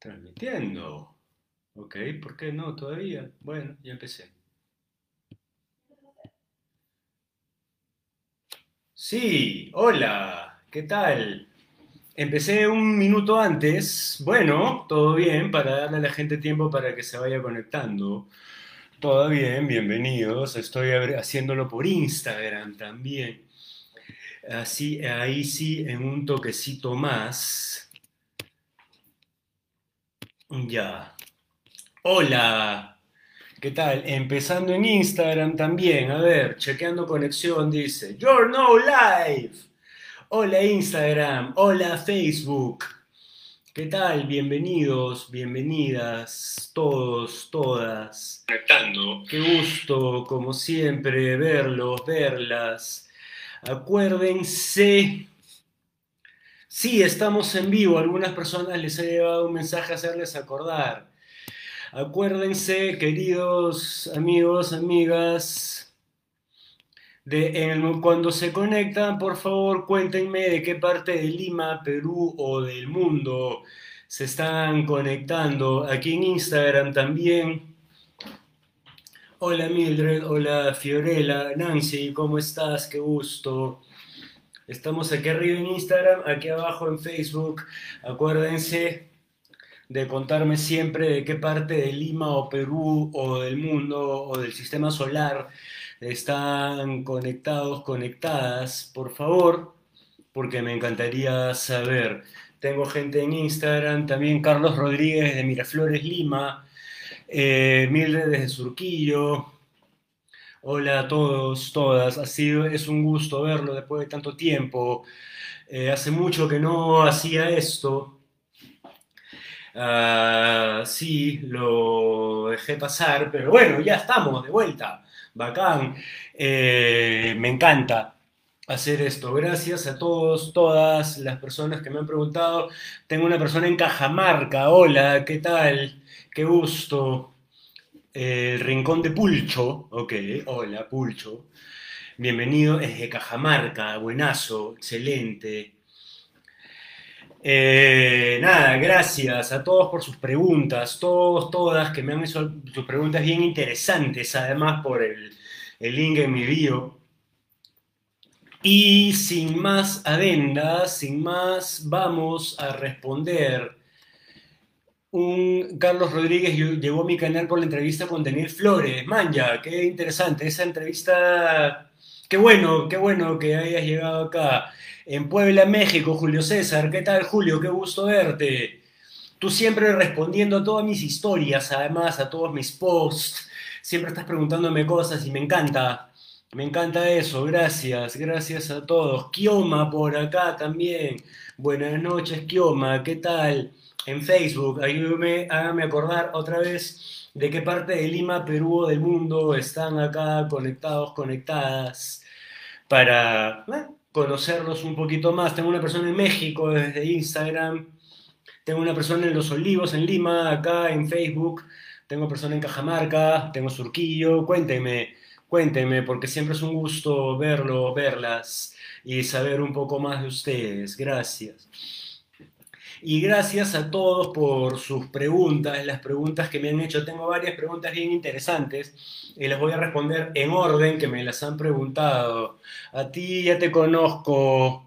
Transmitiendo. Ok, ¿por qué no todavía? Bueno, ya empecé. Sí, hola, ¿qué tal? Empecé un minuto antes. Bueno, todo bien, para darle a la gente tiempo para que se vaya conectando. Todo bien, bienvenidos. Estoy haciéndolo por Instagram también. Así, ahí sí, en un toquecito más. Ya. Hola. ¿Qué tal? Empezando en Instagram también. A ver, chequeando conexión, dice. You're no live. Hola Instagram. Hola Facebook. ¿Qué tal? Bienvenidos, bienvenidas, todos, todas. Conectando. Qué gusto, como siempre, verlos, verlas. Acuérdense Sí, estamos en vivo. Algunas personas les he llevado un mensaje a hacerles acordar. Acuérdense, queridos amigos, amigas, de cuando se conectan, por favor, cuéntenme de qué parte de Lima, Perú o del mundo se están conectando. Aquí en Instagram también. Hola Mildred, hola Fiorella, Nancy, ¿cómo estás? Qué gusto. Estamos aquí arriba en Instagram, aquí abajo en Facebook. Acuérdense de contarme siempre de qué parte de Lima o Perú o del mundo o del sistema solar están conectados, conectadas, por favor, porque me encantaría saber. Tengo gente en Instagram, también Carlos Rodríguez de Miraflores, Lima, eh, Mildred desde Surquillo, Hola a todos, todas. Ha sido, es un gusto verlo después de tanto tiempo. Eh, hace mucho que no hacía esto. Ah, sí, lo dejé pasar, pero bueno, ya estamos de vuelta. Bacán. Eh, me encanta hacer esto. Gracias a todos, todas las personas que me han preguntado. Tengo una persona en Cajamarca. Hola, ¿qué tal? Qué gusto. El Rincón de Pulcho, ok, hola Pulcho. Bienvenido desde Cajamarca, buenazo, excelente. Eh, nada, gracias a todos por sus preguntas, todos, todas que me han hecho sus preguntas bien interesantes, además por el, el link en mi bio. Y sin más adendas, sin más, vamos a responder un Carlos Rodríguez llegó a mi canal por la entrevista con Daniel Flores. Manja, qué interesante. Esa entrevista, qué bueno, qué bueno que hayas llegado acá. En Puebla, México, Julio César. ¿Qué tal, Julio? Qué gusto verte. Tú siempre respondiendo a todas mis historias, además, a todos mis posts. Siempre estás preguntándome cosas y me encanta. Me encanta eso. Gracias, gracias a todos. Kioma por acá también. Buenas noches, Kioma. ¿Qué tal? En Facebook. Ayúdame, hágame acordar otra vez de qué parte de Lima, Perú o del mundo están acá conectados, conectadas, para conocerlos un poquito más. Tengo una persona en México desde Instagram, tengo una persona en Los Olivos, en Lima, acá en Facebook, tengo persona en Cajamarca, tengo Surquillo, cuéntenme, cuéntenme, porque siempre es un gusto verlo, verlas y saber un poco más de ustedes. Gracias. Y gracias a todos por sus preguntas, las preguntas que me han hecho. Tengo varias preguntas bien interesantes y las voy a responder en orden que me las han preguntado. A ti ya te conozco.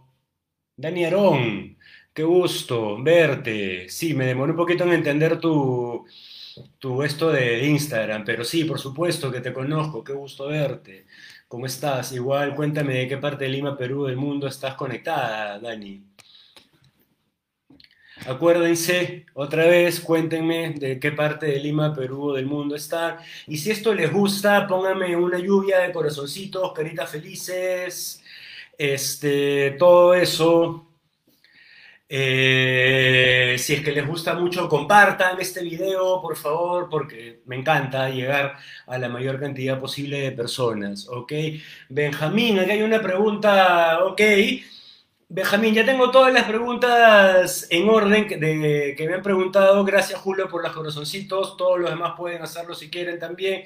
Dani Arón, qué gusto verte. Sí, me demoré un poquito en entender tu, tu esto de Instagram, pero sí, por supuesto que te conozco, qué gusto verte. ¿Cómo estás? Igual cuéntame de qué parte de Lima, Perú, del mundo estás conectada, Dani. Acuérdense, otra vez, cuéntenme de qué parte de Lima, Perú o del mundo están. Y si esto les gusta, pónganme una lluvia de corazoncitos, caritas felices, este, todo eso. Eh, si es que les gusta mucho, compartan este video, por favor, porque me encanta llegar a la mayor cantidad posible de personas, ¿ok? Benjamín, aquí hay una pregunta, ¿ok? Benjamín, ya tengo todas las preguntas en orden que, me han preguntado. Gracias, Julio, por los corazoncitos. Todos los demás pueden hacerlo si quieren también.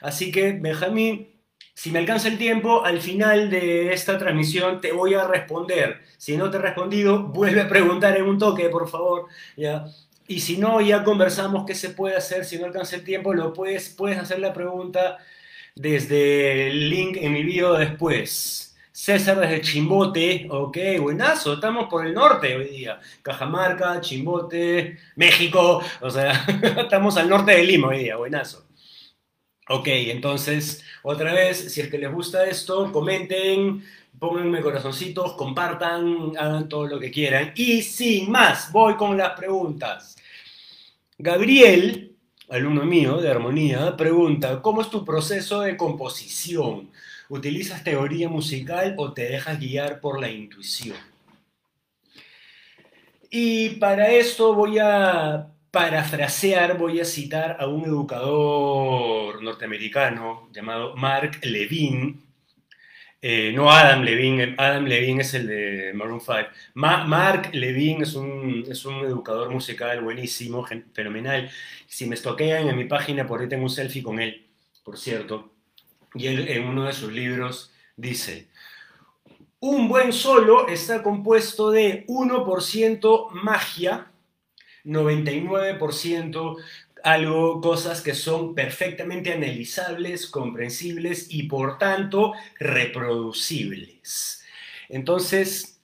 Así que, Benjamín, si me alcanza el tiempo, al final de esta transmisión te voy a responder. Si no te he respondido, vuelve a preguntar en un toque, por favor. ¿ya? Y si no, ya conversamos qué se puede hacer. Si no alcanza el tiempo, lo puedes, puedes hacer la pregunta desde el link en mi video después. César desde Chimbote, ok, buenazo, estamos por el norte hoy día. Cajamarca, Chimbote, México, o sea, estamos al norte de Lima hoy día, buenazo. Ok, entonces, otra vez, si es que les gusta esto, comenten, pónganme corazoncitos, compartan, hagan todo lo que quieran. Y sin más, voy con las preguntas. Gabriel, alumno mío de armonía, pregunta, ¿cómo es tu proceso de composición? ¿Utilizas teoría musical o te dejas guiar por la intuición? Y para esto voy a parafrasear, voy a citar a un educador norteamericano llamado Mark Levine, eh, no Adam Levine, Adam Levine es el de Maroon 5. Mark Levine es un, es un educador musical buenísimo, fenomenal. Si me estoquean en mi página, por ahí tengo un selfie con él, por cierto. Y él en uno de sus libros dice, un buen solo está compuesto de 1% magia, 99% algo, cosas que son perfectamente analizables, comprensibles y por tanto reproducibles. Entonces,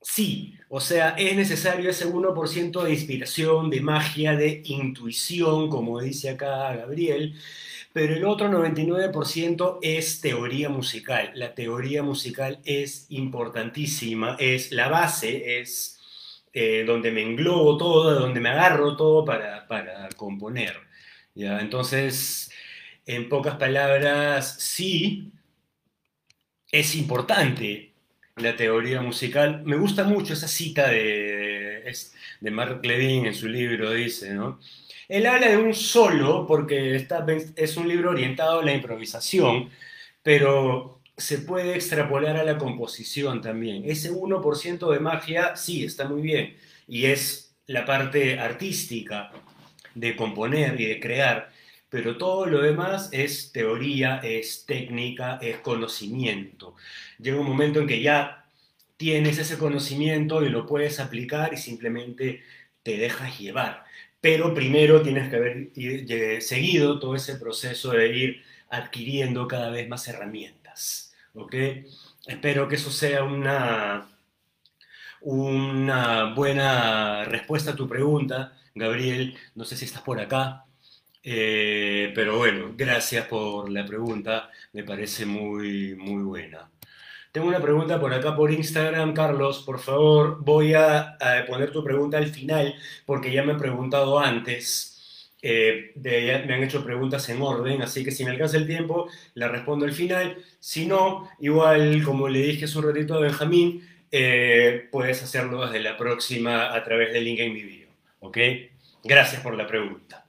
sí, o sea, es necesario ese 1% de inspiración, de magia, de intuición, como dice acá Gabriel, pero el otro 99% es teoría musical. La teoría musical es importantísima, es la base, es eh, donde me englobo todo, donde me agarro todo para, para componer. ¿ya? Entonces, en pocas palabras, sí, es importante la teoría musical. Me gusta mucho esa cita de, de Mark Levin en su libro, dice, ¿no? Él habla de un solo, porque está, es un libro orientado a la improvisación, pero se puede extrapolar a la composición también. Ese 1% de magia, sí, está muy bien, y es la parte artística de componer y de crear, pero todo lo demás es teoría, es técnica, es conocimiento. Llega un momento en que ya tienes ese conocimiento y lo puedes aplicar y simplemente te dejas llevar pero primero tienes que haber seguido todo ese proceso de ir adquiriendo cada vez más herramientas. ¿ok? Espero que eso sea una, una buena respuesta a tu pregunta, Gabriel. No sé si estás por acá, eh, pero bueno, gracias por la pregunta, me parece muy, muy buena. Tengo una pregunta por acá por Instagram, Carlos. Por favor, voy a, poner tu pregunta al final porque ya me he preguntado antes. Eh, me han hecho preguntas en orden, así que si me alcanza el tiempo, la respondo al final. Si no, igual como le dije hace un ratito a Benjamín, eh, puedes hacerlo desde la próxima a través del link en mi video. ¿Ok? Gracias por la pregunta.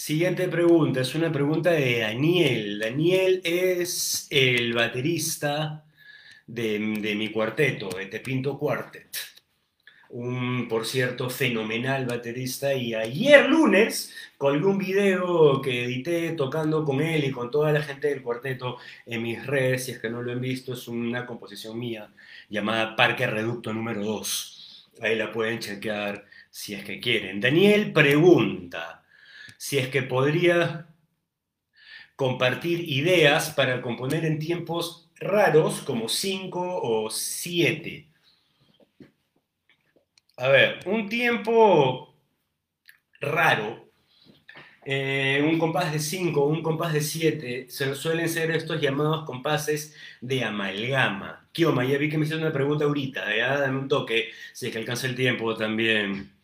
Siguiente pregunta, es una pregunta de Daniel. Daniel es el baterista de, mi cuarteto, de Te Pinto Quartet. Un, por cierto, fenomenal baterista. Y ayer lunes colgué un video que edité tocando con él y con toda la gente del cuarteto en mis redes. Si es que no lo han visto, es una composición mía llamada Parque Reducto número 2. Ahí la pueden chequear si es que quieren. Daniel pregunta si es que podría compartir ideas para componer en tiempos raros como 5 o 7. A ver, un tiempo raro, eh, un compás de 5 o un compás de 7, suelen ser estos llamados compases de amalgama. Kioma, ya vi que me hicieron una pregunta ahorita, ¿ya? dame un toque, si es que alcanza el tiempo también.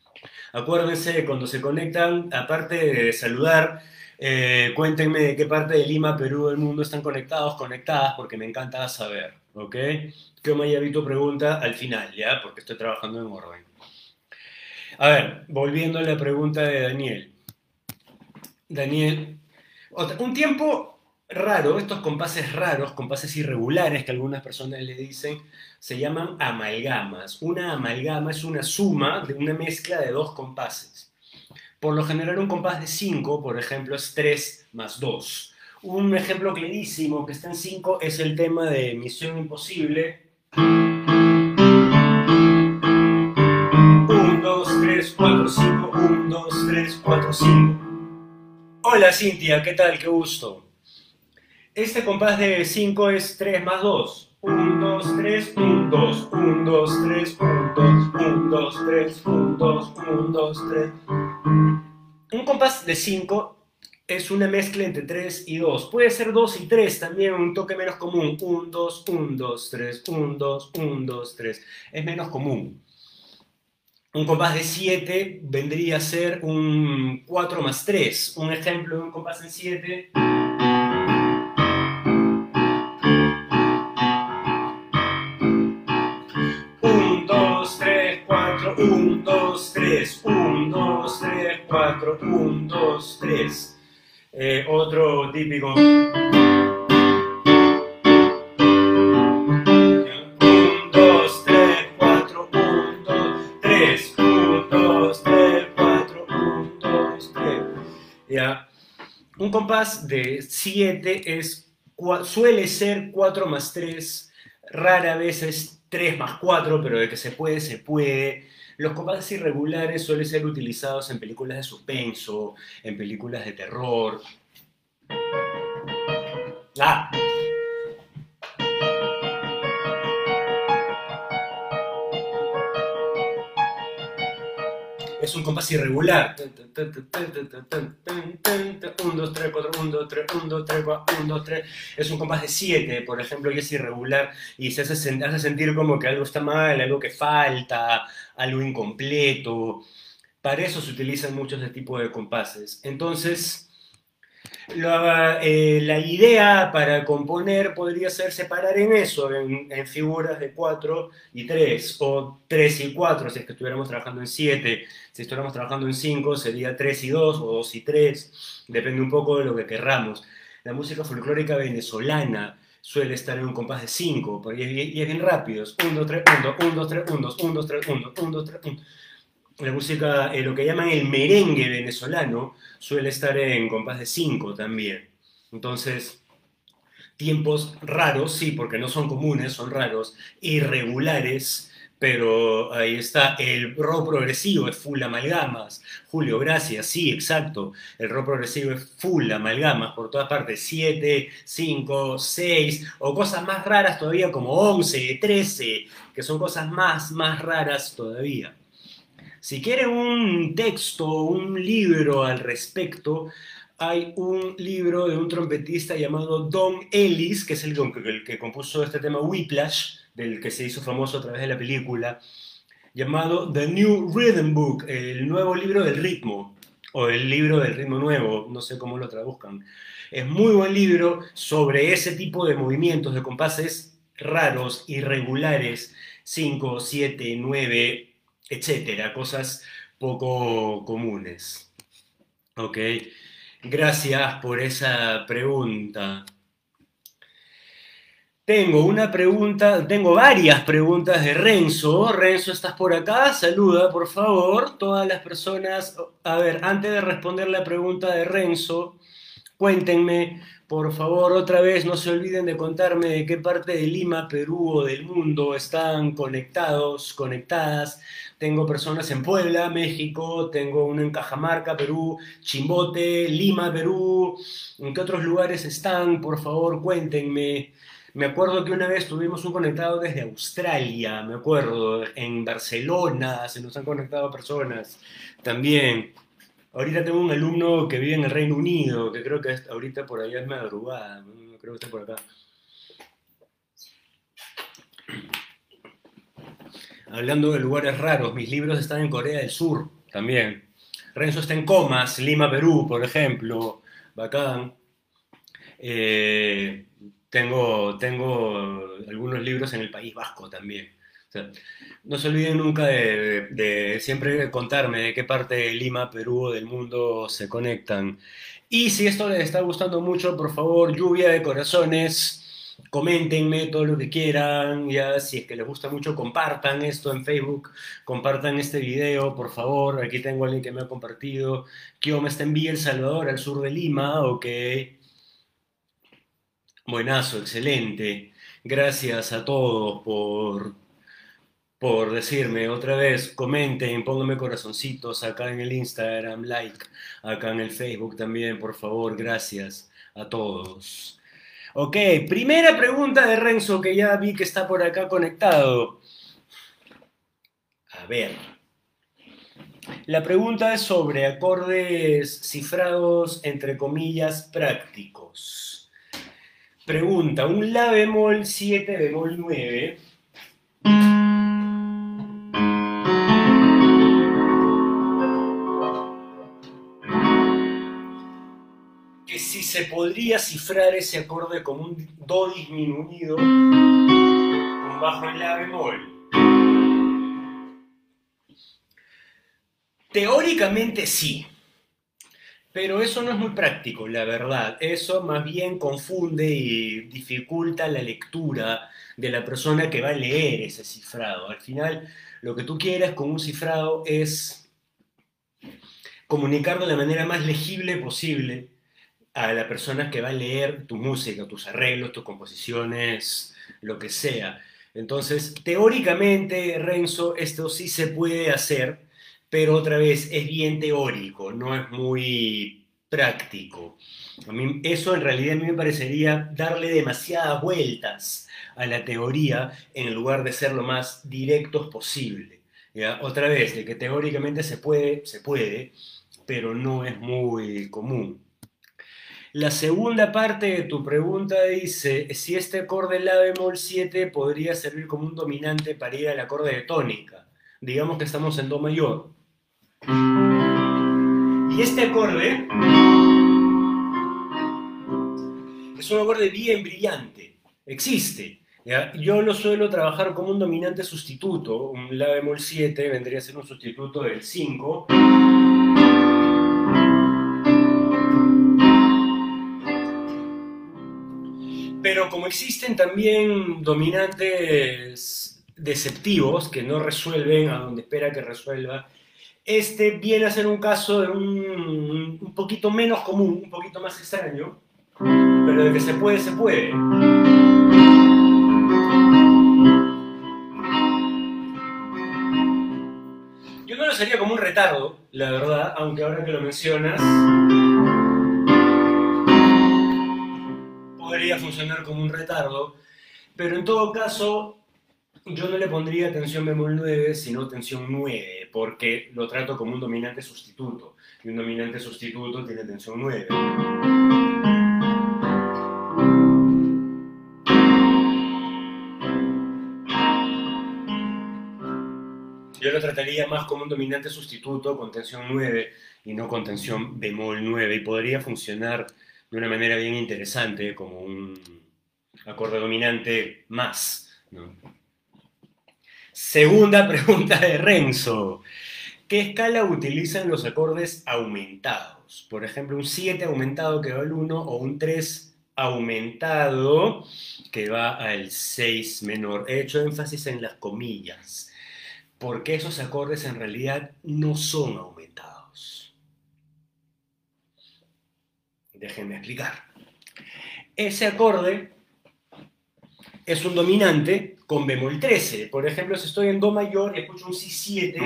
Acuérdense, cuando se conectan, aparte de saludar, eh, cuéntenme de qué parte de Lima, Perú, del mundo están conectados, conectadas, porque me encanta saber, ¿ok? Que visto pregunta al final, ¿ya? Porque estoy trabajando en orden. A ver, volviendo a la pregunta de Daniel. Daniel, un tiempo raro, estos compases raros, compases irregulares que algunas personas le dicen, se llaman amalgamas. Una amalgama es una suma de una mezcla de dos compases. Por lo general un compás de 5, por ejemplo, es 3 más 2. Un ejemplo clarísimo que está en 5 es el tema de Misión Imposible. 1, 2, 3. 3, 4, 5, 1, 2, 3, 4, 5. Hola Cintia, ¿qué tal? Qué gusto. Este compás de 5 es 3 más 2. 1, 2, 3, 1, 2, 1, 2, 3, 1, 2, 1, 2, 3, 1, 2, 1, 2, 3. Un compás de 5 es una mezcla entre 3 y 2. Puede ser 2 y 3 también, un toque menos común. 1, 2, 1, 2, 3, 1, 2, 1, 2, 3. Es menos común. Un compás de 7 vendría a ser un 4 más 3. Un ejemplo de un compás en 7. 1, 2, 3, 1, 2, 3, 4, 1, 2, 3. Otro típico. 1, 2, 3, 4, 1, 2, 3, 1, 2, 3, 4, 1, 2, 3. Un compás de 7 es, suele ser 4 más 3, rara vez es 3 más 4, pero de que se puede, se puede. Los compases irregulares suelen ser utilizados en películas de suspenso, en películas de terror. Ah, es un compás irregular. 1, 2, 3, 4, 1, 2, 3, 1, 2, 3, 4, 1, 2, 3. Es un compás de 7, por ejemplo, y es irregular y se hace, sentir como que algo está mal, algo que falta, algo incompleto. Para eso se utilizan muchos de tipo de compases. Entonces, la, eh, la, idea para componer podría ser separar en eso, en, figuras de 4 y 3, o 3 y 4, si es que estuviéramos trabajando en 7, si estuviéramos trabajando en 5, sería 3 y 2, o 2 y 3, depende un poco de lo que querramos. La música folclórica venezolana suele estar en un compás de 5, y es bien rápido, 1, 2, 3, 1, 1, 2, 3, 1, 2, 1, 2, 3, 1, 1, 2, 3, 1 la música, eh, lo que llaman el merengue venezolano, suele estar en compás de 5 también. Entonces, tiempos raros, sí, porque no son comunes, son raros, irregulares, pero ahí está, el rock progresivo es full amalgamas. Julio, gracias, sí, exacto. El rock progresivo es full amalgamas por todas partes, 7, 5, 6, o cosas más raras todavía como 11, 13, que son cosas más, más raras todavía. Si quieren un texto, un libro al respecto, hay un libro de un trompetista llamado Don Ellis, que es el, que compuso este tema Whiplash, del que se hizo famoso a través de la película, llamado The New Rhythm Book, el nuevo libro del ritmo, o el libro del ritmo nuevo, no sé cómo lo traduzcan. Es muy buen libro sobre ese tipo de movimientos, de compases raros, irregulares, 5, 7, 9, etcétera, cosas poco comunes. Ok, gracias por esa pregunta. Tengo una pregunta, tengo varias preguntas de Renzo. Renzo, ¿estás por acá? Saluda, por favor, todas las personas. A ver, antes de responder la pregunta de Renzo, cuéntenme por favor, otra vez no se olviden de contarme de qué parte de Lima, Perú o del mundo están conectados, conectadas. Tengo personas en Puebla, México, tengo uno en Cajamarca, Perú, Chimbote, Lima, Perú. ¿En qué otros lugares están? Por favor, cuéntenme. Me acuerdo que una vez tuvimos un conectado desde Australia, me acuerdo, en Barcelona se nos han conectado personas también. Ahorita tengo un alumno que vive en el Reino Unido, que creo que ahorita por allá es madrugada, creo que está por acá. Hablando de lugares raros, mis libros están en Corea del Sur también. Renzo está en Comas, Lima, Perú, por ejemplo. Bacán. Eh, tengo, tengo algunos libros en el País Vasco también no se olviden nunca de, siempre contarme de qué parte de Lima, Perú o del mundo se conectan. Y si esto les está gustando mucho, por favor, lluvia de corazones coméntenme todo lo que quieran, ya si es que les gusta mucho, compartan esto en Facebook, compartan este video, por favor, aquí tengo a alguien que me ha compartido, me está en Villa El Salvador, al sur de Lima, ok. Buenazo, excelente. Gracias a todos por por decirme otra vez, comenten, pónganme corazoncitos acá en el Instagram, like, acá en el Facebook también, por favor, gracias a todos. Ok, primera pregunta de Renzo que ya vi que está por acá conectado. A ver. La pregunta es sobre acordes cifrados entre comillas prácticos. Pregunta, un La bemol 7 bemol 9 se podría cifrar ese acorde como un Do disminuido con bajo en La bemol. Teóricamente sí, pero eso no es muy práctico, la verdad. Eso más bien confunde y dificulta la lectura de la persona que va a leer ese cifrado. Al final, lo que tú quieras con un cifrado es comunicar de la manera más legible posible a la persona que va a leer tu música, tus arreglos, tus composiciones, lo que sea. Entonces, teóricamente, Renzo, esto sí se puede hacer, pero otra vez es bien teórico, no es muy práctico. A mí, eso en realidad a mí me parecería darle demasiadas vueltas a la teoría en lugar de ser lo más directos posible. Otra vez, de que teóricamente se puede, se puede, pero no es muy común. La segunda parte de tu pregunta dice si este acorde La bemol 7 podría servir como un dominante para ir al acorde de tónica. Digamos que estamos en Do mayor. Y este acorde es un acorde bien brillante. Existe. Yo lo suelo trabajar como un dominante sustituto. Un La bemol 7 vendría a ser un sustituto del 5. Pero como existen también dominantes deceptivos que no resuelven a donde espera que resuelva, este viene a ser un caso de un, un poquito menos común, un poquito más extraño, pero de que se puede, se puede. Yo no lo sería como un retardo, la verdad, aunque ahora que lo mencionas, podría funcionar como un retardo, pero en todo caso yo no le pondría tensión bemol 9, sino tensión 9, porque lo trato como un dominante sustituto, y un dominante sustituto tiene tensión 9. Yo lo trataría más como un dominante sustituto con tensión 9 y no con tensión bemol 9, y podría funcionar de una manera bien interesante, como un acorde dominante más. Segunda pregunta de Renzo. ¿Qué escala utilizan los acordes aumentados? Por ejemplo, un 7 aumentado que va al 1 o un 3 aumentado que va al 6 menor. He hecho énfasis en las comillas, porque esos acordes en realidad no son aumentados. Déjenme explicar. Ese acorde es un dominante con bemol 13. Por ejemplo, si estoy en Do mayor escucho un Si7,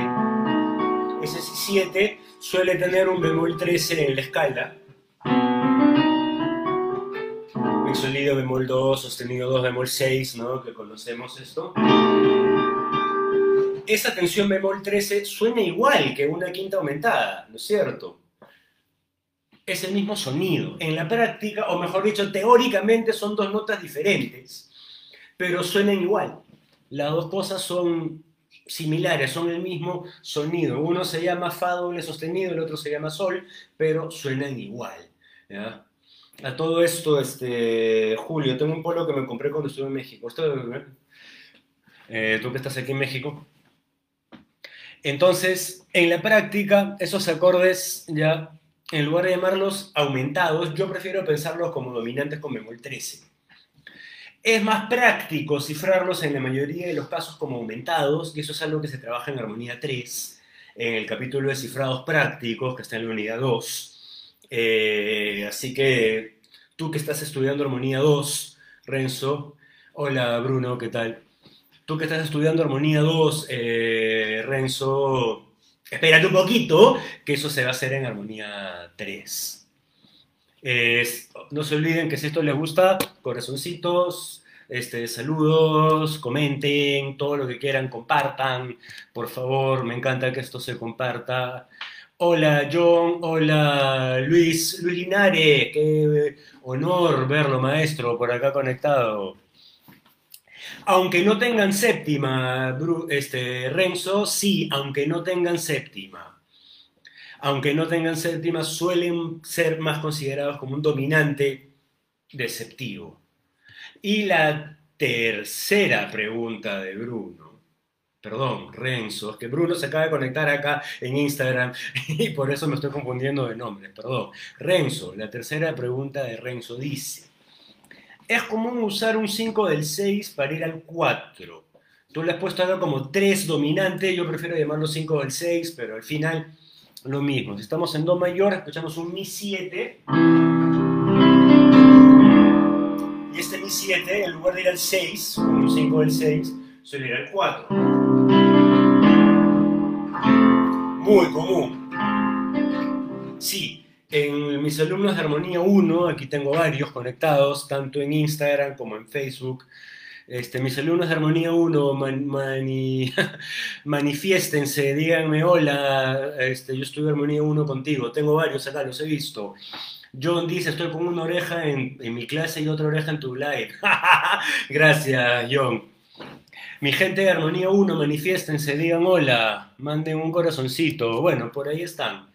ese Si7 suele tener un bemol 13 en la escala. sonido bemol 2, sostenido 2 bemol 6, ¿no? Que conocemos esto. Esa tensión bemol 13 suena igual que una quinta aumentada, ¿no es cierto? Es el mismo sonido. En la práctica, o mejor dicho, teóricamente son dos notas diferentes, pero suenan igual. Las dos cosas son similares, son el mismo sonido. Uno se llama Fa doble sostenido, el otro se llama Sol, pero suenan igual. A todo esto, este, Julio, tengo un polo que me compré cuando estuve en México. Eh, tú que estás aquí en México. Entonces, en la práctica, esos acordes ya en lugar de llamarlos aumentados, yo prefiero pensarlos como dominantes con bemol 13. Es más práctico cifrarlos en la mayoría de los casos como aumentados, y eso es algo que se trabaja en armonía 3, en el capítulo de cifrados prácticos, que está en la unidad 2. Eh, así que tú que estás estudiando armonía 2, Renzo, hola Bruno, ¿qué tal? Tú que estás estudiando Armonía 2, eh, Renzo, espérate un poquito, que eso se va a hacer en Armonía 3. no se olviden que si esto les gusta, corazoncitos, este, saludos, comenten, todo lo que quieran, compartan, por favor, me encanta que esto se comparta. Hola John, hola Luis, Luis Linares, qué honor verlo maestro por acá conectado. Aunque no tengan séptima, este, Renzo, sí, aunque no tengan séptima. Aunque no tengan séptima, suelen ser más considerados como un dominante deceptivo. Y la tercera pregunta de Bruno, perdón, Renzo, es que Bruno se acaba de conectar acá en Instagram y por eso me estoy confundiendo de nombre, perdón. Renzo, la tercera pregunta de Renzo dice, ¿es común usar un 5 del 6 para ir al 4? Tú le has puesto algo como 3 dominante, yo prefiero llamarlo 5 del 6, pero al final lo mismo. Si estamos en Do mayor, escuchamos un Mi 7 este Mi 7, en lugar de ir al 6, un 5 del 6, suele ir al 4. Muy común. Sí, en mis alumnos de Armonía 1, aquí tengo varios conectados, tanto en Instagram como en Facebook. Este, mis alumnos de Armonía 1, manifiéstense, díganme, hola, este, yo estudio Armonía 1 contigo, tengo varios acá, los he visto. John dice, estoy con una oreja en, mi clase y otra oreja en tu live. Gracias, John. Mi gente de Armonía 1, manifiéstense, digan hola, manden un corazoncito. Bueno, por ahí están.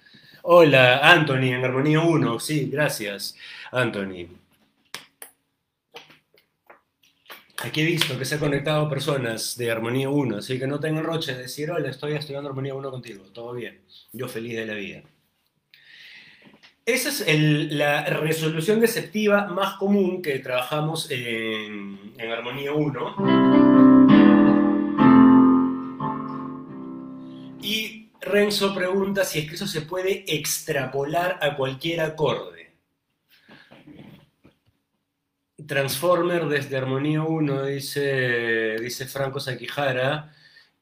Hola, Anthony, en Armonía 1. Sí, gracias, Anthony. Aquí he visto que se han conectado personas de Armonía 1, así que no tengan roche de decir, hola, estoy estudiando Armonía 1 contigo. Todo bien. Yo feliz de la vida. Esa es la resolución deceptiva más común que trabajamos en, Armonía 1. Renzo pregunta si es que eso se puede extrapolar a cualquier acorde. Transformer desde Armonía 1, dice, dice Franco Saquijara.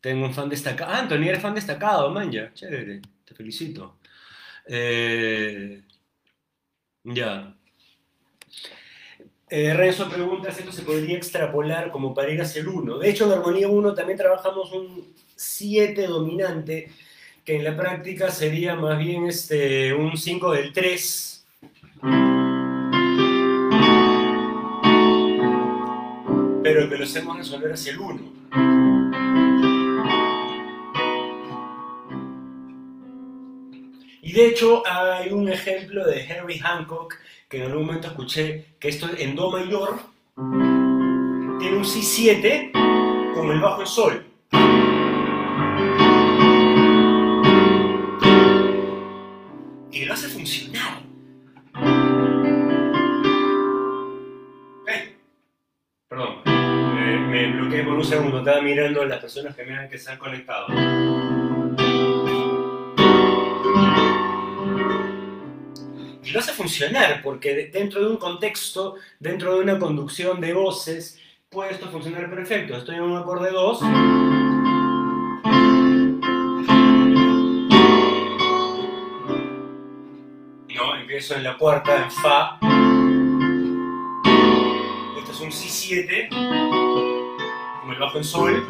Tengo un fan destacado. Ah, Anthony, eres fan destacado, man, ya. Chévere, te felicito. Eh, ya. Eh, Renzo pregunta si esto se podría extrapolar como para ir hacia el 1. De hecho, en Armonía 1 también trabajamos un 7 dominante, que en la práctica sería más bien este, un 5 del 3. Pero que lo hacemos resolver hacia el 1. de hecho hay un ejemplo de Henry Hancock que en algún momento escuché que esto en Do mayor tiene un Si7 con el bajo en Sol. Bloqueé por un segundo, estaba mirando las personas que me han que se han conectado. lo hace funcionar, porque dentro de un contexto, dentro de una conducción de voces, puede esto funcionar perfecto. Estoy en un acorde 2. No, empiezo en la cuarta, en Fa. Esto es un Si7, con el bajo en Sol,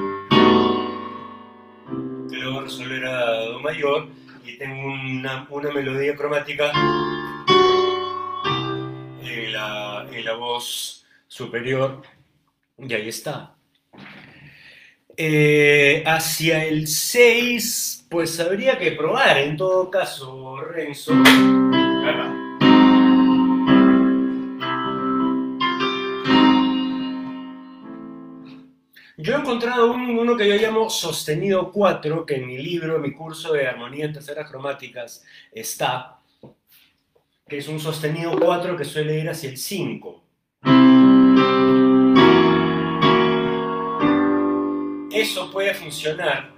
luego resolver a Do mayor, y tengo una, una melodía cromática en la voz superior, y ahí está. Eh, hacia el 6, pues habría que probar, en todo caso, Renzo. Yo he encontrado uno que yo llamo sostenido 4, que en mi libro, mi curso de armonía en terceras cromáticas está, que es un sostenido 4 que suele ir hacia el 5. Eso puede funcionar.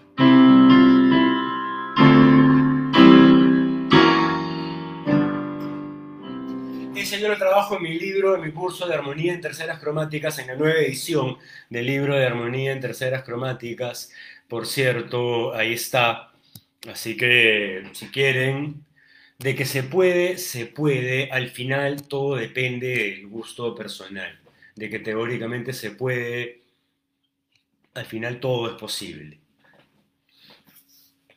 Dice, yo lo trabajo en mi libro, en mi curso de armonía en terceras cromáticas, en la nueva edición del libro de armonía en terceras cromáticas. Por cierto, ahí está. Así que si quieren, de que se puede, se puede. Al final todo depende del gusto personal. De que teóricamente se puede, al final todo es posible.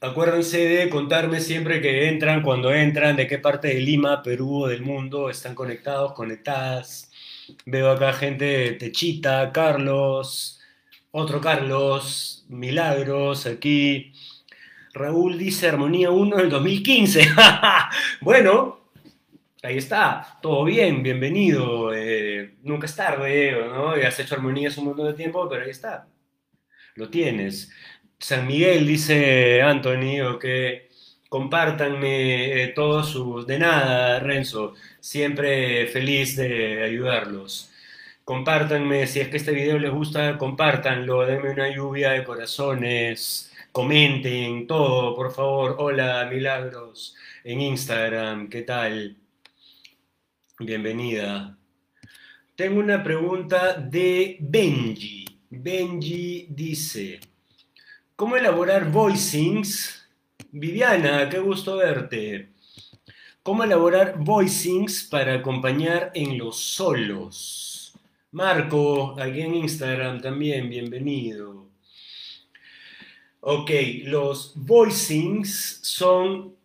Acuérdense de contarme siempre que entran, cuando entran, de qué parte de Lima, Perú o del mundo están conectados, conectadas. Veo acá gente Techita, Carlos, otro Carlos, Milagros, aquí. Raúl dice Armonía 1 del 2015. bueno, ahí está, todo bien, bienvenido. Eh, nunca es tarde, ¿no? Has hecho armonías un montón de tiempo, pero ahí está. Lo tienes. San Miguel, dice Anthony, o que compártanme eh, todos sus... De nada, Renzo, siempre feliz de ayudarlos. Compártanme, si es que este video les gusta, compártanlo, denme una lluvia de corazones, comenten todo, por favor. Hola, Milagros, en Instagram, ¿qué tal? Bienvenida. Tengo una pregunta de Benji. Benji dice... ¿Cómo elaborar voicings? Viviana, qué gusto verte. ¿Cómo elaborar voicings para acompañar en los solos? Marco, aquí en Instagram también, bienvenido. Ok, los voicings son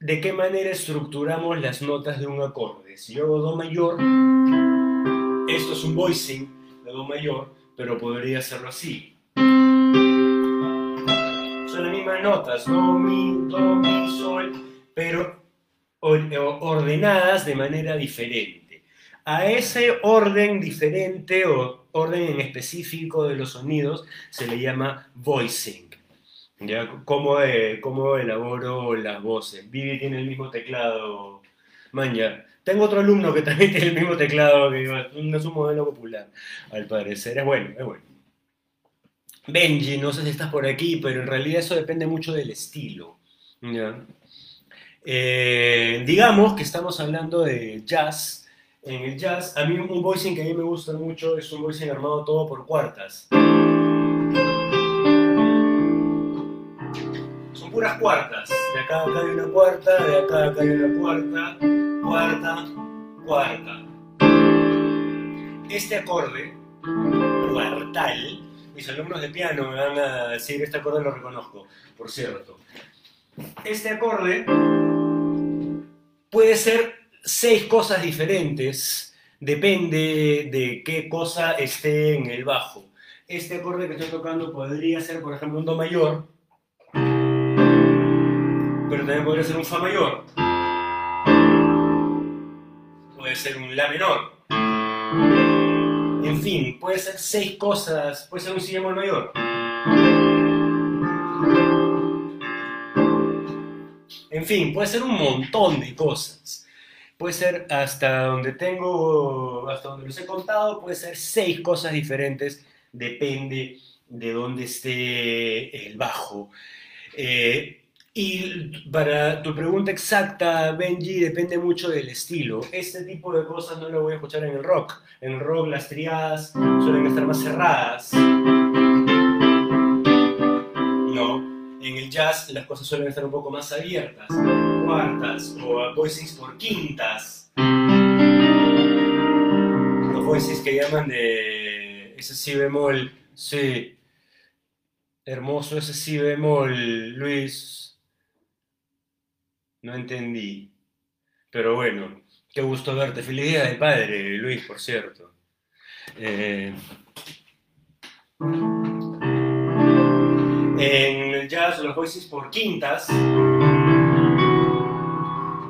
de qué manera estructuramos las notas de un acorde. Si yo hago Do mayor, esto es un voicing de Do mayor, pero podría hacerlo así notas, do, mi, do, mi, sol, pero ordenadas de manera diferente. A ese orden diferente o orden en específico de los sonidos se le llama voicing. ¿Ya? ¿Cómo, eh, ¿Cómo elaboro las voces? Vivi tiene el mismo teclado. Manja. Tengo otro alumno que también tiene el mismo teclado, que no es un modelo popular, al parecer. Es bueno, es bueno. Benji, no sé si estás por aquí, pero en realidad eso depende mucho del estilo. Eh, digamos que estamos hablando de jazz. En el jazz, a mí un voicing que a mí me gusta mucho es un voicing armado todo por cuartas. Son puras cuartas. De acá acá hay una cuarta, de acá acá hay una cuarta, cuarta, cuarta. Este acorde, cuartal, mis alumnos de piano me van a decir, este acorde lo reconozco, por cierto. Este acorde puede ser seis cosas diferentes, depende de qué cosa esté en el bajo. Este acorde que estoy tocando podría ser, por ejemplo, un Do mayor, pero también podría ser un Fa mayor, puede ser un La menor en fin, puede ser seis cosas, puede ser un si mayor. En fin, puede ser un montón de cosas. Puede ser hasta donde tengo, hasta donde los he contado, puede ser seis cosas diferentes, depende de dónde esté el bajo. Eh, y para tu pregunta exacta, Benji, depende mucho del estilo. Este tipo de cosas no lo voy a escuchar en el rock. En el rock las triadas suelen estar más cerradas. No. En el jazz las cosas suelen estar un poco más abiertas. Cuartas o voices por quintas. Los voices que llaman de ese si bemol. Sí. Hermoso ese si bemol, Luis. No entendí. Pero bueno, qué gusto verte. Feliz día del padre, Luis, por cierto. Eh, en el jazz, los voices por quintas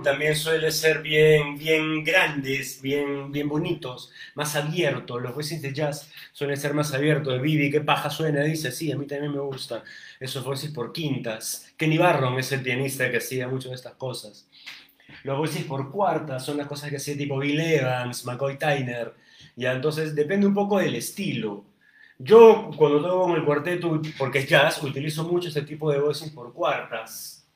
también suele ser bien, bien grandes, bien, bien bonitos, más abiertos. Los voices de jazz suelen ser más abiertos. Vivi, qué paja suena, dice, sí, a mí también me gustan esos voices por quintas. Kenny Barron es el pianista que hacía muchas de estas cosas. Los voices por cuartas son las cosas que hacía tipo Bill Evans, McCoy Tyner. Ya, entonces depende un poco del estilo. Yo, cuando toco con el cuarteto, porque es jazz, utilizo mucho este tipo de voices por cuartas.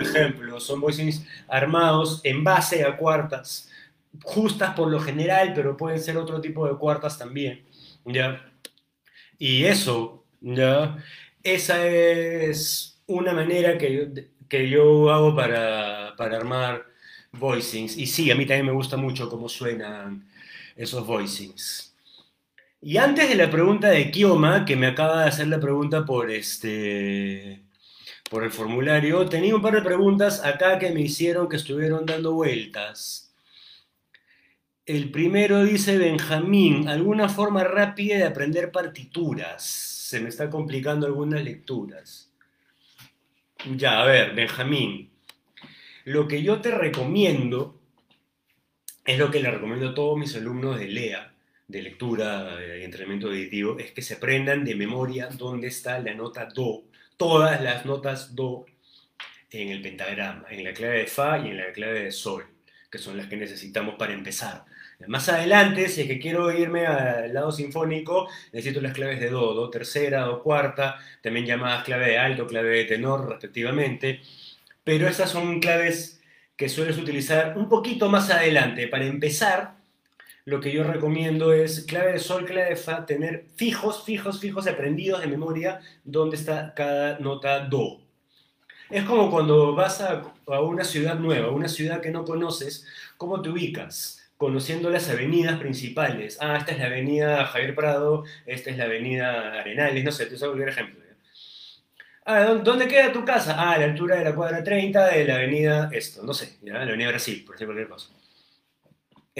Ejemplo. Son voicings armados en base a cuartas, justas por lo general, pero pueden ser otro tipo de cuartas también, ¿ya? Y eso, ¿ya? Esa es una manera que yo, que yo hago para, para armar voicings. Y sí, a mí también me gusta mucho cómo suenan esos voicings. Y antes de la pregunta de Kioma, que me acaba de hacer la pregunta por este por el formulario, tenía un par de preguntas acá que me hicieron que estuvieron dando vueltas. El primero dice Benjamín, ¿alguna forma rápida de aprender partituras? Se me está complicando algunas lecturas. Ya, a ver, Benjamín. Lo que yo te recomiendo es lo que le recomiendo a todos mis alumnos de LEA, de lectura y entrenamiento auditivo, es que se aprendan de memoria dónde está la nota Do todas las notas Do en el pentagrama, en la clave de Fa y en la clave de Sol, que son las que necesitamos para empezar. Más adelante, si es que quiero irme al lado sinfónico, necesito las claves de Do, Do tercera, Do cuarta, también llamadas clave de alto, clave de tenor, respectivamente. Pero estas son claves que sueles utilizar un poquito más adelante. Para empezar, lo que yo recomiendo es clave de sol, clave de fa, tener fijos, fijos, fijos, aprendidos de memoria dónde está cada nota do. Es como cuando vas a, una ciudad nueva, una ciudad que no conoces, ¿cómo te ubicas? Conociendo las avenidas principales. Ah, esta es la avenida Javier Prado, esta es la avenida Arenales, no sé, te uso cualquier ejemplo. Ah, ¿dónde queda tu casa? Ah, a la altura de la cuadra 30 de la avenida esto, no sé, la avenida Brasil, por ejemplo, cualquier cosa.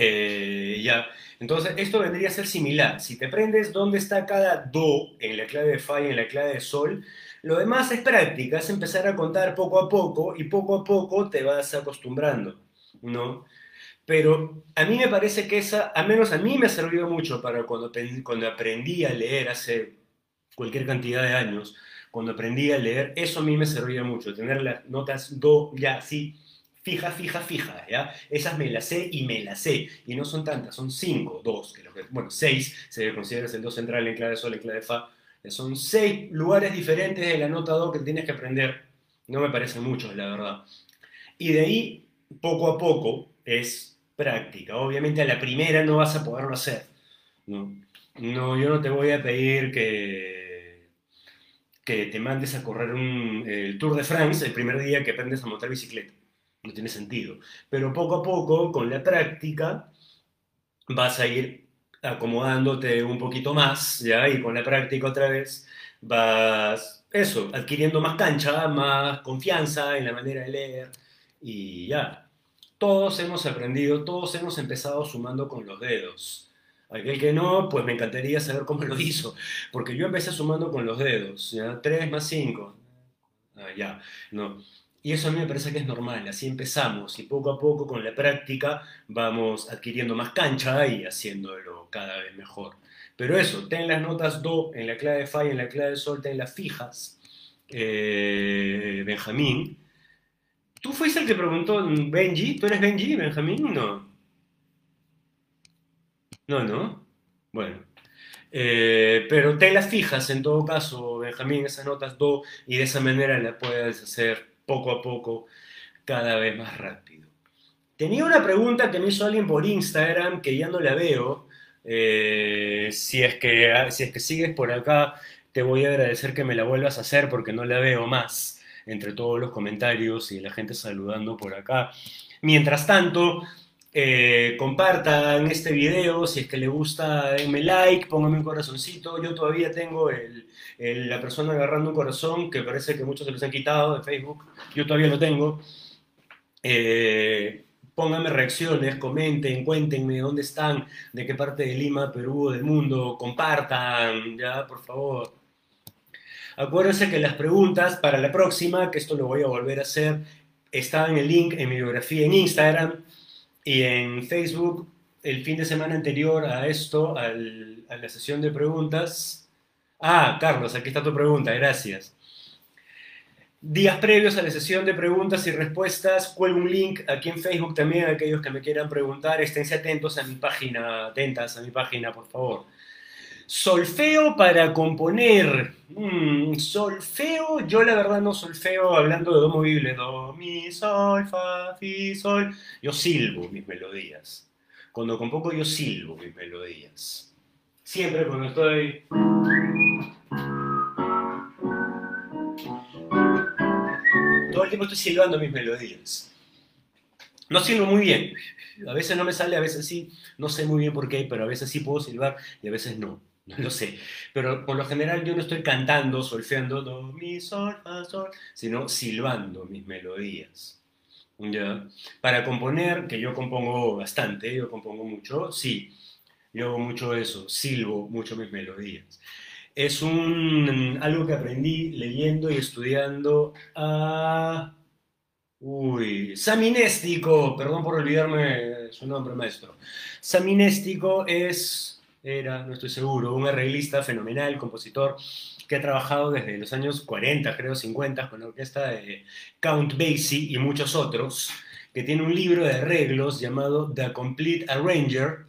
Eh, ya. Entonces, esto vendría a ser similar. Si te aprendes dónde está cada do en la clave de fa y en la clave de sol, lo demás es práctica, es empezar a contar poco a poco y poco a poco te vas acostumbrando, ¿no? Pero a mí me parece que esa, al menos a mí me ha servido mucho para cuando, cuando aprendí a leer hace cualquier cantidad de años, cuando aprendí a leer, eso a mí me servía mucho, tener las notas do ya así fija, fija, fija, ¿ya? Esas me las sé y me las sé. Y no son tantas, son cinco, dos, que bueno, seis, se considera el do central en clave sol, en clave fa. Son seis lugares diferentes de la nota do que tienes que aprender. No me parece mucho, la verdad. Y de ahí, poco a poco, es práctica. Obviamente a la primera no vas a poderlo hacer. No, no yo no te voy a pedir que, que te mandes a correr un, el Tour de France el primer día que aprendes a montar bicicleta no tiene sentido. Pero poco a poco, con la práctica, vas a ir acomodándote un poquito más, ¿ya? Y con la práctica otra vez vas, eso, adquiriendo más cancha, más confianza en la manera de leer y ya. Todos hemos aprendido, todos hemos empezado sumando con los dedos. Aquel que no, pues me encantaría saber cómo lo hizo, porque yo empecé sumando con los dedos, ¿ya? 3 más 5. Ah, ya, no. Y eso a mí me parece que es normal, así empezamos y poco a poco con la práctica vamos adquiriendo más cancha y haciéndolo cada vez mejor. Pero eso, ten las notas Do en la clave de Fa y en la clave de Sol, ten las fijas, eh, Benjamín. ¿Tú fuiste el que preguntó, Benji? ¿Tú eres Benji, Benjamín? No. No, no. Bueno. Eh, pero ten las fijas en todo caso, Benjamín, esas notas Do, y de esa manera las puedes hacer poco a poco, cada vez más rápido. Tenía una pregunta que me hizo alguien por Instagram que ya no la veo. Eh, si, es que, si es que sigues por acá, te voy a agradecer que me la vuelvas a hacer porque no la veo más entre todos los comentarios y la gente saludando por acá. Mientras tanto, eh, compartan este video, si es que les gusta, denme like, pónganme un corazoncito. Yo todavía tengo la persona agarrando un corazón que parece que muchos se los han quitado de Facebook. Yo todavía lo tengo. Eh, pónganme reacciones, comenten, cuéntenme dónde están, de qué parte de Lima, Perú, del mundo, compartan, ya, por favor. Acuérdense que las preguntas para la próxima, que esto lo voy a volver a hacer, están en el link en mi biografía en Instagram y en Facebook, el fin de semana anterior a esto, a la sesión de preguntas. Ah, Carlos, aquí está tu pregunta, gracias. Días previos a la sesión de preguntas y respuestas, cuelgo un link aquí en Facebook también a aquellos que me quieran preguntar. Esténse atentos a mi página, atentas a mi página, por favor. Solfeo para componer. Mm, solfeo, yo la verdad no solfeo hablando de do movible. Do, mi, sol, fa, fi, sol. Yo silbo mis melodías. Cuando compongo yo silbo mis melodías. Siempre cuando estoy... Todo el tiempo estoy silbando mis melodías. No silbo muy bien. A veces no me sale, a veces sí. No sé muy bien por qué, pero a veces sí puedo silbar y a veces no. No lo sé. Pero por lo general yo no estoy cantando, solfeando, do, mi, sol, fa, sol, sino silbando mis melodías. ¿Ya? Para componer, que yo compongo bastante, yo compongo mucho, sí, yo hago mucho eso, silbo mucho mis melodías. Es un, algo que aprendí leyendo y estudiando a... Uy, Saminéstico, perdón por olvidarme su nombre, maestro. Saminéstico es, era, no estoy seguro, un arreglista fenomenal, compositor, que ha trabajado desde los años 40, creo 50, con la orquesta de Count Basie y muchos otros, que tiene un libro de arreglos llamado The Complete Arranger.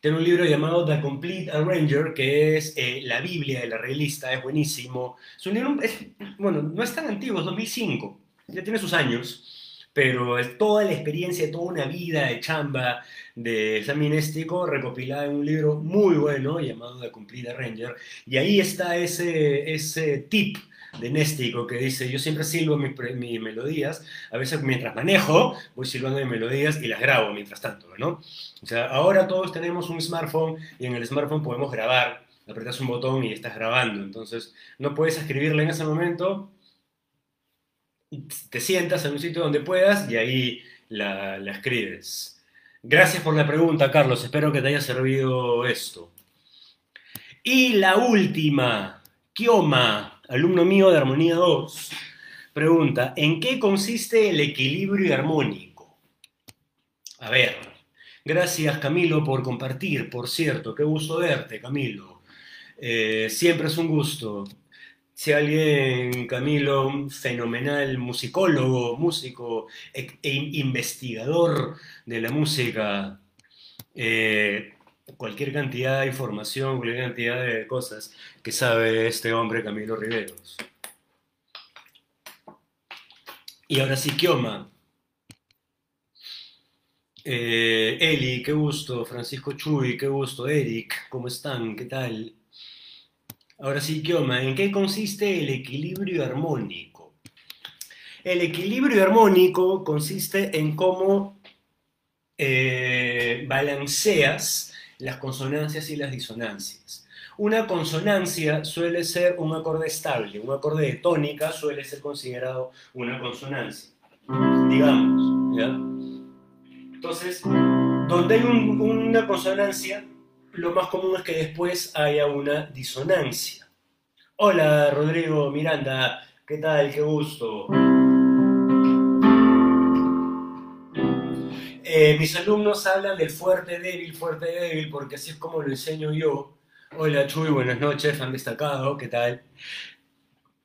Tiene un libro llamado The Complete Arranger, que es eh, la Biblia del arreglista, es buenísimo. Es un libro, es, bueno, no es tan antiguo, es 2005, ya tiene sus años, pero toda la experiencia, toda una vida de chamba, de Sammy Néstico recopilada en un libro muy bueno llamado The Complete Ranger. Y ahí está ese, ese tip de Néstico que dice, yo siempre silbo mis, mis, melodías, a veces mientras manejo voy silbando mis melodías y las grabo mientras tanto, ¿no? O sea, ahora todos tenemos un smartphone y en el smartphone podemos grabar, apretas un botón y estás grabando, entonces no puedes escribirle en ese momento, te sientas en un sitio donde puedas y ahí la, escribes. Gracias por la pregunta, Carlos. Espero que te haya servido esto. Y la última, Kioma, alumno mío de Armonía 2, pregunta, ¿en qué consiste el equilibrio armónico? A ver, gracias Camilo por compartir, por cierto, qué gusto verte, Camilo. Eh, siempre es un gusto. Si alguien, Camilo, un fenomenal musicólogo, músico e, e investigador de la música, eh, cualquier cantidad de información, cualquier cantidad de cosas que sabe este hombre, Camilo Riveros. Y ahora sí, Kioma. Eh, Eli, qué gusto. Francisco Chuy, qué gusto. Eric, ¿cómo están? ¿Qué tal? Ahora sí, Kioma, ¿en qué consiste el equilibrio armónico? El equilibrio armónico consiste en cómo eh, balanceas las consonancias y las disonancias. Una consonancia suele ser un acorde estable, un acorde de tónica suele ser considerado una consonancia, digamos. ¿ya? Entonces, donde hay un, una consonancia, lo más común es que después haya una disonancia. Hola, Rodrigo Miranda, ¿qué tal? Qué gusto. Eh, mis alumnos hablan del fuerte débil, fuerte débil, porque así es como lo enseño yo. Hola, Chuy, buenas noches, han destacado, ¿qué tal?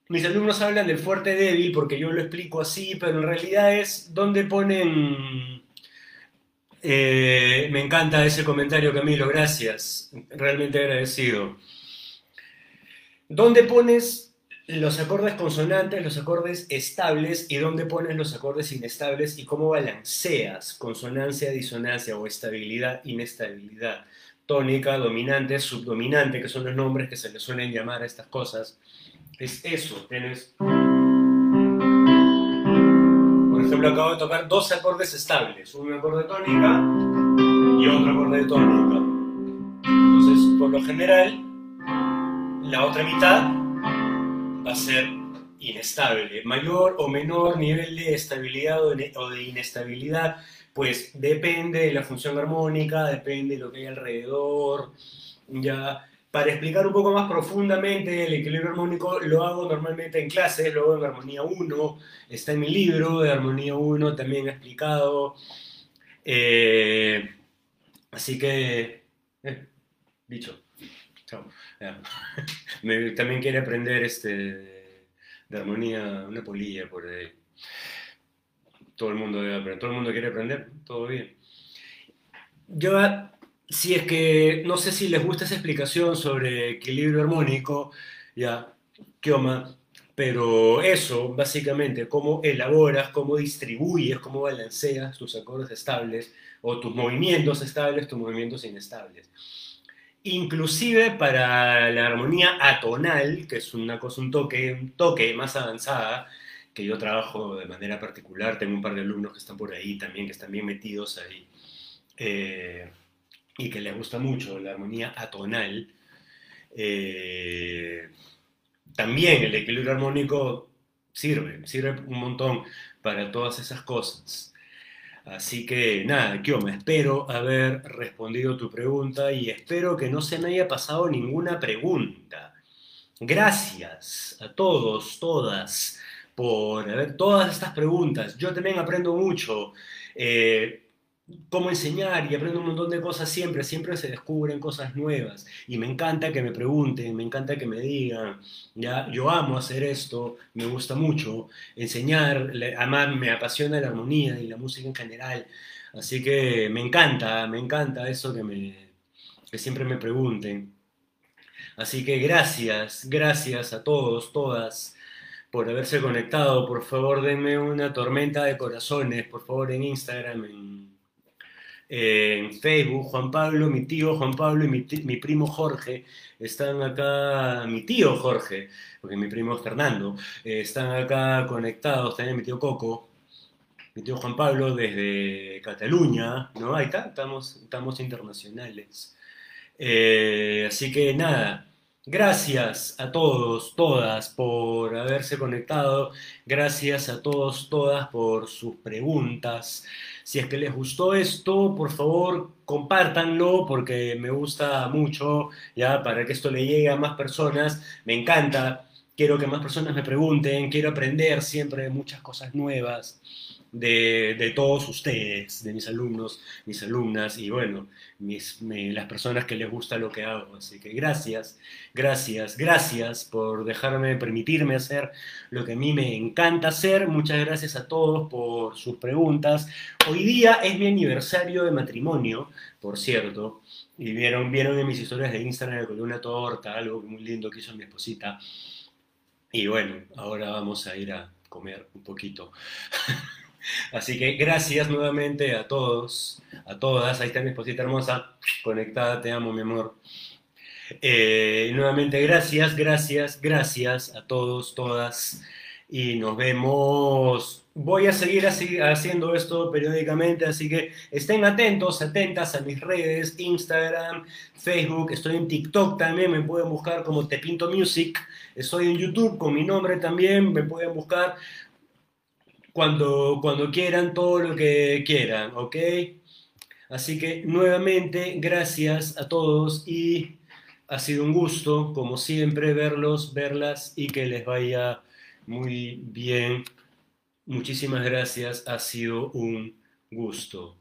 Mis alumnos hablan del fuerte débil porque yo lo explico así, pero en realidad es donde ponen eh, me encanta ese comentario, Camilo, gracias. Realmente agradecido. ¿Dónde pones los acordes consonantes, los acordes estables y dónde pones los acordes inestables y cómo balanceas consonancia, disonancia o estabilidad, inestabilidad? Tónica, dominante, subdominante, que son los nombres que se le suelen llamar a estas cosas. Es eso, tienes ejemplo, acabo de tocar dos acordes estables, un acorde de tónica y otro acorde de tónica. Entonces, por lo general, la otra mitad va a ser inestable. Mayor o menor nivel de estabilidad o de inestabilidad, pues depende de la función armónica, depende de lo que hay alrededor. Ya para explicar un poco más profundamente el equilibrio armónico, lo hago normalmente en clases, lo hago en Armonía 1, está en mi libro de Armonía 1 también explicado. Eh, así que, eh, dicho, chao. también quiere aprender este, de armonía, una polilla por ahí. Todo el mundo todo el mundo quiere aprender, todo bien. Yo si es que no sé si les gusta esa explicación sobre equilibrio armónico, ya, Kioma, pero eso, básicamente, cómo elaboras, cómo distribuyes, cómo balanceas tus acordes estables o tus movimientos estables, tus movimientos inestables. Inclusive para la armonía atonal, que es una cosa, un toque, un toque más avanzada, que yo trabajo de manera particular, tengo un par de alumnos que están por ahí también, que están bien metidos ahí. Eh, y que les gusta mucho la armonía atonal, eh, también el equilibrio armónico sirve, sirve un montón para todas esas cosas. Así que nada, me espero haber respondido tu pregunta y espero que no se me haya pasado ninguna pregunta. Gracias a todos, todas, por ver todas estas preguntas. Yo también aprendo mucho. Eh, cómo enseñar y aprendo un montón de cosas siempre, siempre se descubren cosas nuevas y me encanta que me pregunten, me encanta que me digan, ya, yo amo hacer esto, me gusta mucho enseñar, además me apasiona la armonía y la música en general, así que me encanta, me encanta eso que, me, que siempre me pregunten. Así que gracias, gracias a todos, todas por haberse conectado. Por favor, denme una tormenta de corazones, por favor, en Instagram, en en Facebook, Juan Pablo, mi tío Juan Pablo y mi, primo Jorge están acá, mi tío Jorge, porque mi primo es Fernando, eh, están acá conectados, también mi tío Coco, mi tío Juan Pablo desde Cataluña, ¿no? Ahí está, estamos, estamos internacionales. Eh, así que nada, Gracias a todos, todas, por haberse conectado. Gracias a todos, todas, por sus preguntas. Si es que les gustó esto, por favor, compártanlo porque me gusta mucho, ya, para que esto le llegue a más personas. Me encanta. Quiero que más personas me pregunten. Quiero aprender siempre muchas cosas nuevas de, todos ustedes, de mis alumnos, mis alumnas y bueno, mis, las personas que les gusta lo que hago. Así que gracias, gracias, gracias por dejarme, permitirme hacer lo que a mí me encanta hacer. Muchas gracias a todos por sus preguntas. Hoy día es mi aniversario de matrimonio, por cierto. Y vieron, vieron en mis historias de Instagram con una torta, algo muy lindo que hizo mi esposita. Y bueno, ahora vamos a ir a comer un poquito. Así que gracias nuevamente a todos, a todas. Ahí está mi esposita hermosa, conectada, te amo, mi amor. Eh, nuevamente gracias, gracias, gracias a todos, todas. Y nos vemos. Voy a seguir así, haciendo esto periódicamente, así que estén atentos, atentas a mis redes, Instagram, Facebook, estoy en TikTok también, me pueden buscar como Te Pinto Music, estoy en YouTube con mi nombre también, me pueden buscar cuando, cuando quieran, todo lo que quieran, ¿ok? Así que nuevamente, gracias a todos y ha sido un gusto, como siempre, verlos, verlas y que les vaya muy bien. Muchísimas gracias, ha sido un gusto.